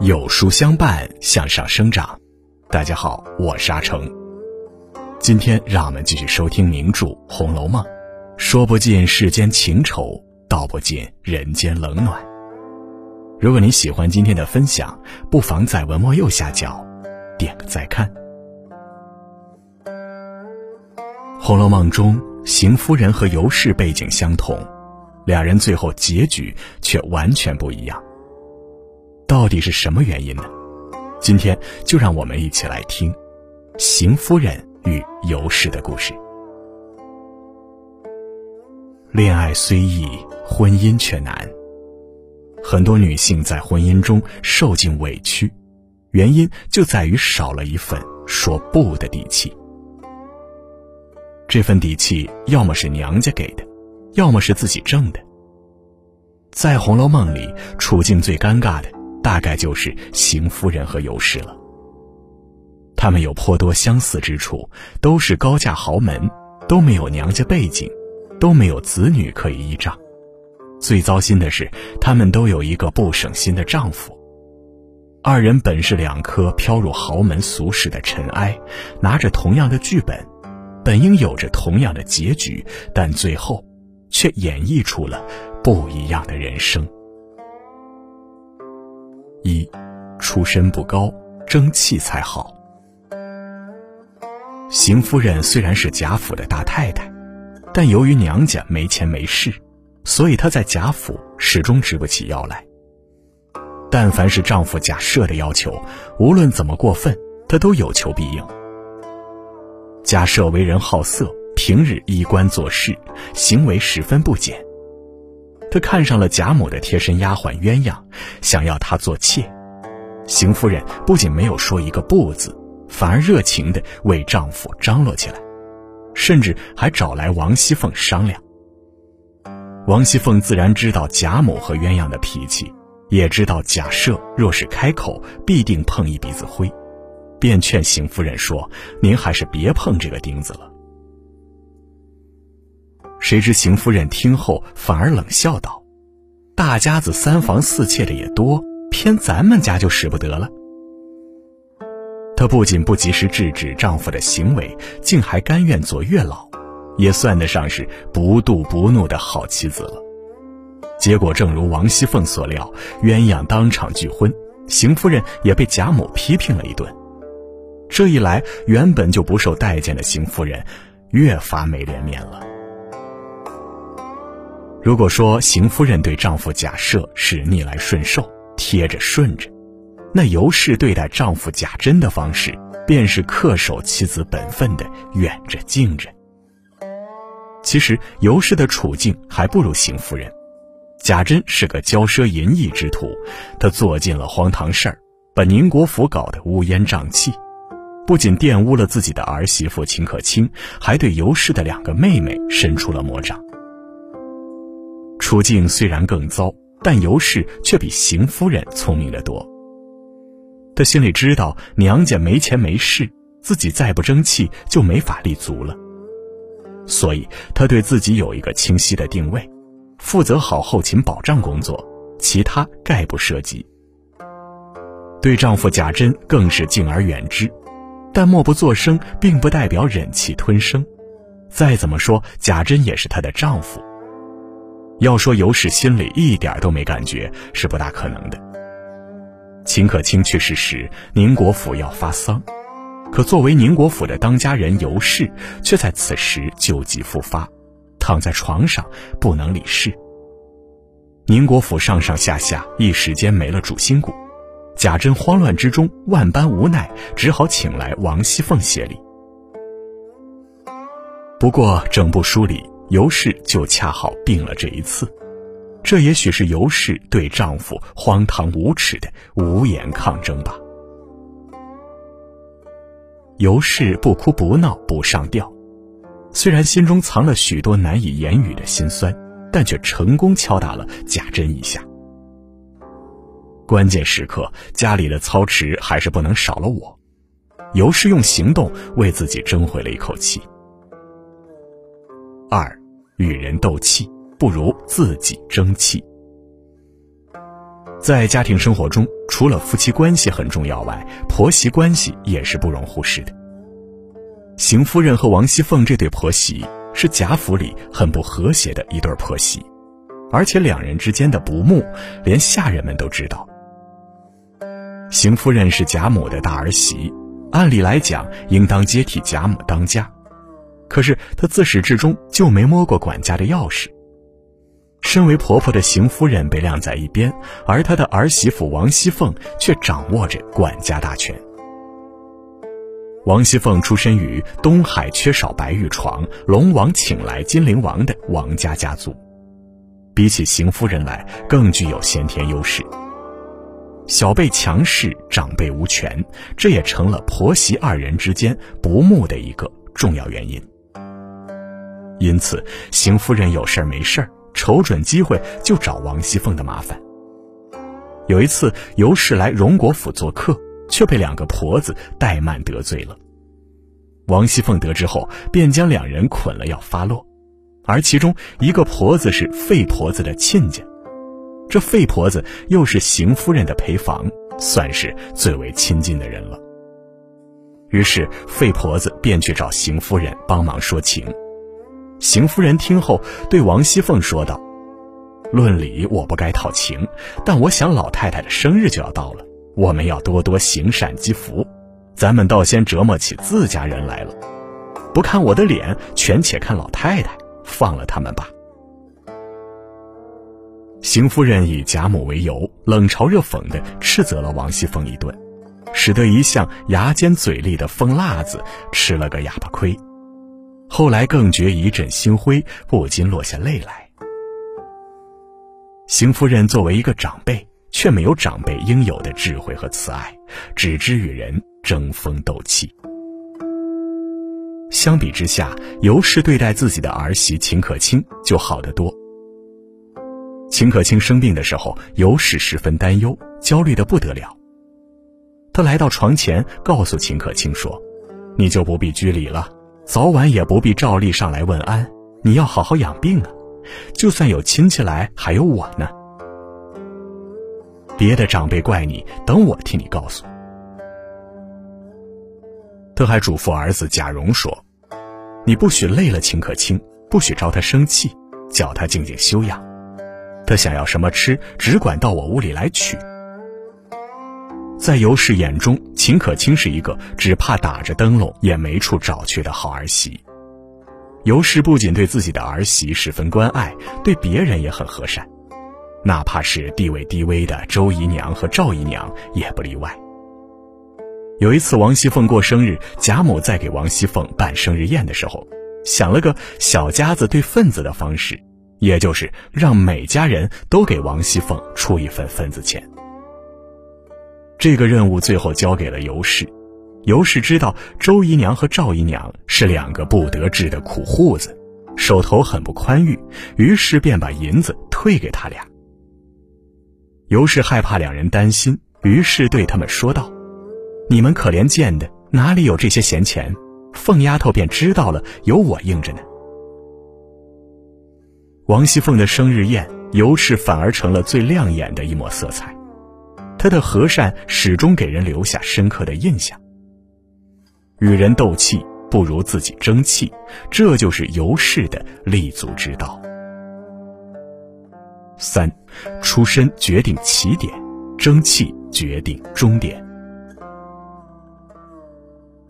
有书相伴，向上生长。大家好，我是阿成。今天让我们继续收听名著《红楼梦》，说不尽世间情愁，道不尽人间冷暖。如果你喜欢今天的分享，不妨在文末右下角点个再看。《红楼梦》中，邢夫人和尤氏背景相同，两人最后结局却完全不一样。到底是什么原因呢？今天就让我们一起来听邢夫人与尤氏的故事。恋爱虽易，婚姻却难。很多女性在婚姻中受尽委屈，原因就在于少了一份说不的底气。这份底气，要么是娘家给的，要么是自己挣的。在《红楼梦》里，处境最尴尬的。大概就是邢夫人和尤氏了。他们有颇多相似之处，都是高价豪门，都没有娘家背景，都没有子女可以依仗。最糟心的是，他们都有一个不省心的丈夫。二人本是两颗飘入豪门俗世的尘埃，拿着同样的剧本，本应有着同样的结局，但最后，却演绎出了不一样的人生。一，出身不高，争气才好。邢夫人虽然是贾府的大太太，但由于娘家没钱没势，所以她在贾府始终直不起腰来。但凡是丈夫贾赦的要求，无论怎么过分，她都有求必应。贾赦为人好色，平日衣冠做事，行为十分不检。他看上了贾母的贴身丫鬟鸳鸯，想要她做妾。邢夫人不仅没有说一个不字，反而热情地为丈夫张罗起来，甚至还找来王熙凤商量。王熙凤自然知道贾母和鸳鸯的脾气，也知道贾赦若是开口，必定碰一鼻子灰，便劝邢夫人说：“您还是别碰这个钉子了。”谁知邢夫人听后反而冷笑道：“大家子三房四妾的也多，偏咱们家就使不得了。”她不仅不及时制止丈夫的行为，竟还甘愿做月老，也算得上是不妒不怒的好妻子了。结果正如王熙凤所料，鸳鸯当场拒婚，邢夫人也被贾母批评了一顿。这一来，原本就不受待见的邢夫人，越发没脸面了。如果说邢夫人对丈夫贾赦是逆来顺受、贴着顺着，那尤氏对待丈夫贾珍的方式，便是恪守妻子本分的远着近着。其实尤氏的处境还不如邢夫人，贾珍是个骄奢淫逸之徒，他做尽了荒唐事儿，把宁国府搞得乌烟瘴气，不仅玷污了自己的儿媳妇秦可卿，还对尤氏的两个妹妹伸出了魔掌。处境虽然更糟，但尤氏却比邢夫人聪明得多。她心里知道娘家没钱没势，自己再不争气就没法立足了，所以她对自己有一个清晰的定位，负责好后勤保障工作，其他概不涉及。对丈夫贾珍更是敬而远之，但默不作声并不代表忍气吞声。再怎么说，贾珍也是她的丈夫。要说尤氏心里一点都没感觉是不大可能的。秦可卿去世时，宁国府要发丧，可作为宁国府的当家人尤氏却在此时旧疾复发，躺在床上不能理事。宁国府上上下下一时间没了主心骨，贾珍慌乱之中万般无奈，只好请来王熙凤协理。不过整部书里。尤氏就恰好病了这一次，这也许是尤氏对丈夫荒唐无耻的无言抗争吧。尤氏不哭不闹不上吊，虽然心中藏了许多难以言语的心酸，但却成功敲打了贾珍一下。关键时刻，家里的操持还是不能少了我。尤氏用行动为自己争回了一口气。二。与人斗气，不如自己争气。在家庭生活中，除了夫妻关系很重要外，婆媳关系也是不容忽视的。邢夫人和王熙凤这对婆媳是贾府里很不和谐的一对婆媳，而且两人之间的不睦，连下人们都知道。邢夫人是贾母的大儿媳，按理来讲应当接替贾母当家，可是她自始至终就没摸过管家的钥匙。身为婆婆的邢夫人被晾在一边，而她的儿媳妇王熙凤却掌握着管家大权。王熙凤出身于东海缺少白玉床，龙王请来金陵王的王家家族，比起邢夫人来更具有先天优势。小辈强势，长辈无权，这也成了婆媳二人之间不睦的一个重要原因。因此，邢夫人有事儿没事儿，瞅准机会就找王熙凤的麻烦。有一次，尤氏来荣国府做客。却被两个婆子怠慢得罪了。王熙凤得知后，便将两人捆了要发落，而其中一个婆子是费婆子的亲家，这费婆子又是邢夫人的陪房，算是最为亲近的人了。于是费婆子便去找邢夫人帮忙说情。邢夫人听后对王熙凤说道：“论理我不该讨情，但我想老太太的生日就要到了。”我们要多多行善积福，咱们倒先折磨起自家人来了。不看我的脸，全且看老太太，放了他们吧。邢夫人以贾母为由，冷嘲热讽的斥责了王熙凤一顿，使得一向牙尖嘴利的疯辣子吃了个哑巴亏。后来更觉一阵心灰，不禁落下泪来。邢夫人作为一个长辈。却没有长辈应有的智慧和慈爱，只知与人争风斗气。相比之下，尤氏对待自己的儿媳秦可卿就好得多。秦可卿生病的时候，尤氏十分担忧，焦虑的不得了。他来到床前，告诉秦可卿说：“你就不必拘礼了，早晚也不必照例上来问安，你要好好养病啊。就算有亲戚来，还有我呢。”别的长辈怪你，等我替你告诉。他还嘱咐儿子贾蓉说：“你不许累了秦可卿，不许招他生气，叫他静静休养。他想要什么吃，只管到我屋里来取。”在尤氏眼中，秦可卿是一个只怕打着灯笼也没处找去的好儿媳。尤氏不仅对自己的儿媳十分关爱，对别人也很和善。哪怕是地位低微的周姨娘和赵姨娘也不例外。有一次，王熙凤过生日，贾母在给王熙凤办生日宴的时候，想了个小家子对份子的方式，也就是让每家人都给王熙凤出一份份子钱。这个任务最后交给了尤氏。尤氏知道周姨娘和赵姨娘是两个不得志的苦户子，手头很不宽裕，于是便把银子退给他俩。尤氏害怕两人担心，于是对他们说道：“你们可怜见的，哪里有这些闲钱？凤丫头便知道了，有我应着呢。”王熙凤的生日宴，尤氏反而成了最亮眼的一抹色彩。他的和善始终给人留下深刻的印象。与人斗气不如自己争气，这就是尤氏的立足之道。三，出身决定起点，争气决定终点。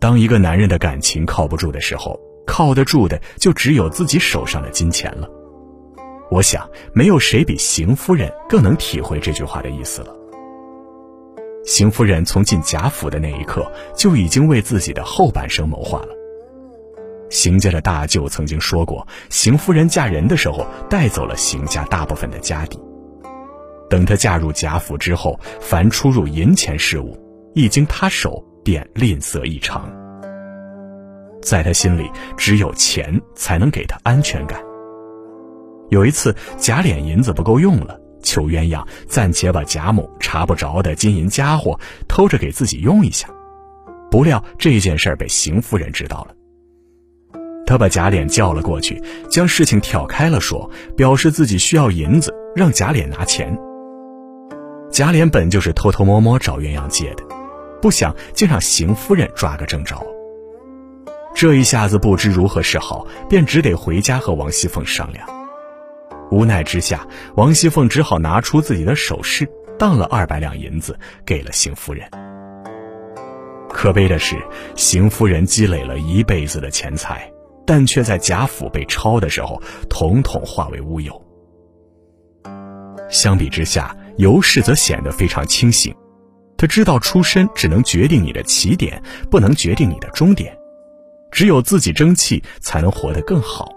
当一个男人的感情靠不住的时候，靠得住的就只有自己手上的金钱了。我想，没有谁比邢夫人更能体会这句话的意思了。邢夫人从进贾府的那一刻，就已经为自己的后半生谋划了。邢家的大舅曾经说过，邢夫人嫁人的时候带走了邢家大部分的家底。等她嫁入贾府之后，凡出入银钱事务，一经她手便吝啬异常。在她心里，只有钱才能给她安全感。有一次，贾琏银子不够用了，求鸳鸯暂且把贾母查不着的金银家伙偷着给自己用一下。不料这件事被邢夫人知道了。他把贾琏叫了过去，将事情挑开了说，表示自己需要银子，让贾琏拿钱。贾琏本就是偷偷摸摸找鸳鸯借的，不想竟让邢夫人抓个正着。这一下子不知如何是好，便只得回家和王熙凤商量。无奈之下，王熙凤只好拿出自己的首饰，当了二百两银子给了邢夫人。可悲的是，邢夫人积累了一辈子的钱财，但却在贾府被抄的时候，统统化为乌有。相比之下，尤氏则显得非常清醒，他知道出身只能决定你的起点，不能决定你的终点，只有自己争气，才能活得更好。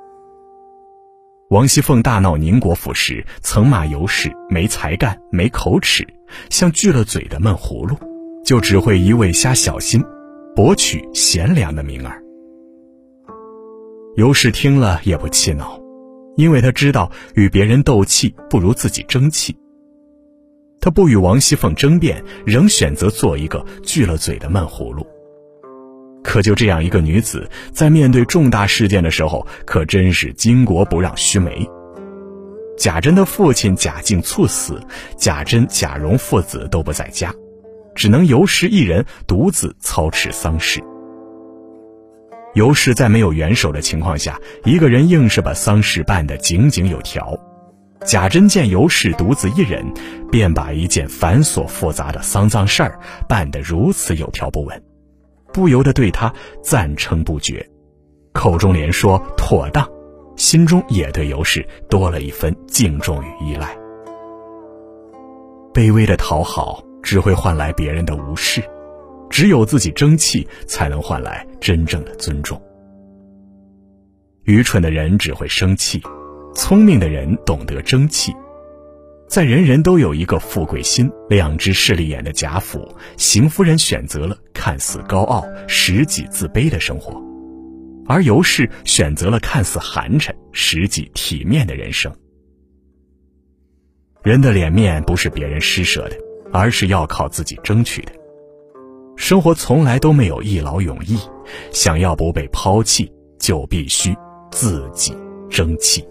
王熙凤大闹宁国府时，曾骂尤氏没才干、没口齿，像锯了嘴的闷葫芦。就只会一味瞎小心，博取贤良的名儿。尤氏听了也不气恼，因为他知道与别人斗气不如自己争气。他不与王熙凤争辩，仍选择做一个锯了嘴的闷葫芦。可就这样一个女子，在面对重大事件的时候，可真是巾帼不让须眉。贾珍的父亲贾敬猝死，贾珍、贾蓉父子都不在家。只能尤氏一人独自操持丧事。尤氏在没有援手的情况下，一个人硬是把丧事办得井井有条。贾珍见尤氏独自一人，便把一件繁琐复杂的丧葬事儿办得如此有条不紊，不由得对他赞称不绝，口中连说妥当，心中也对尤氏多了一分敬重与依赖。卑微的讨好。只会换来别人的无视，只有自己争气，才能换来真正的尊重。愚蠢的人只会生气，聪明的人懂得争气。在人人都有一个富贵心、两只势利眼的贾府，邢夫人选择了看似高傲、实际自卑的生活，而尤氏选择了看似寒碜、实际体面的人生。人的脸面不是别人施舍的。而是要靠自己争取的。生活从来都没有一劳永逸，想要不被抛弃，就必须自己争气。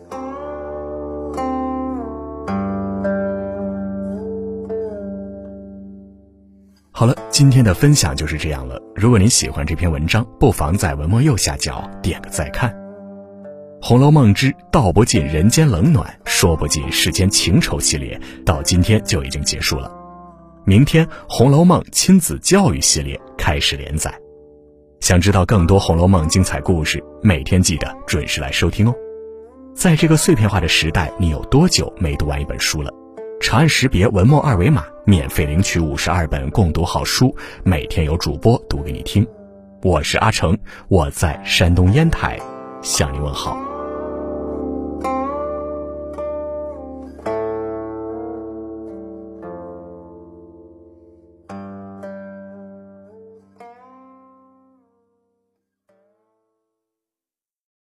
好了，今天的分享就是这样了。如果您喜欢这篇文章，不妨在文末右下角点个再看。《红楼梦之道不尽人间冷暖，说不尽世间情愁》系列到今天就已经结束了。明天《红楼梦》亲子教育系列开始连载，想知道更多《红楼梦》精彩故事，每天记得准时来收听哦。在这个碎片化的时代，你有多久没读完一本书了？长按识别文末二维码，免费领取五十二本共读好书，每天有主播读给你听。我是阿成，我在山东烟台向你问好。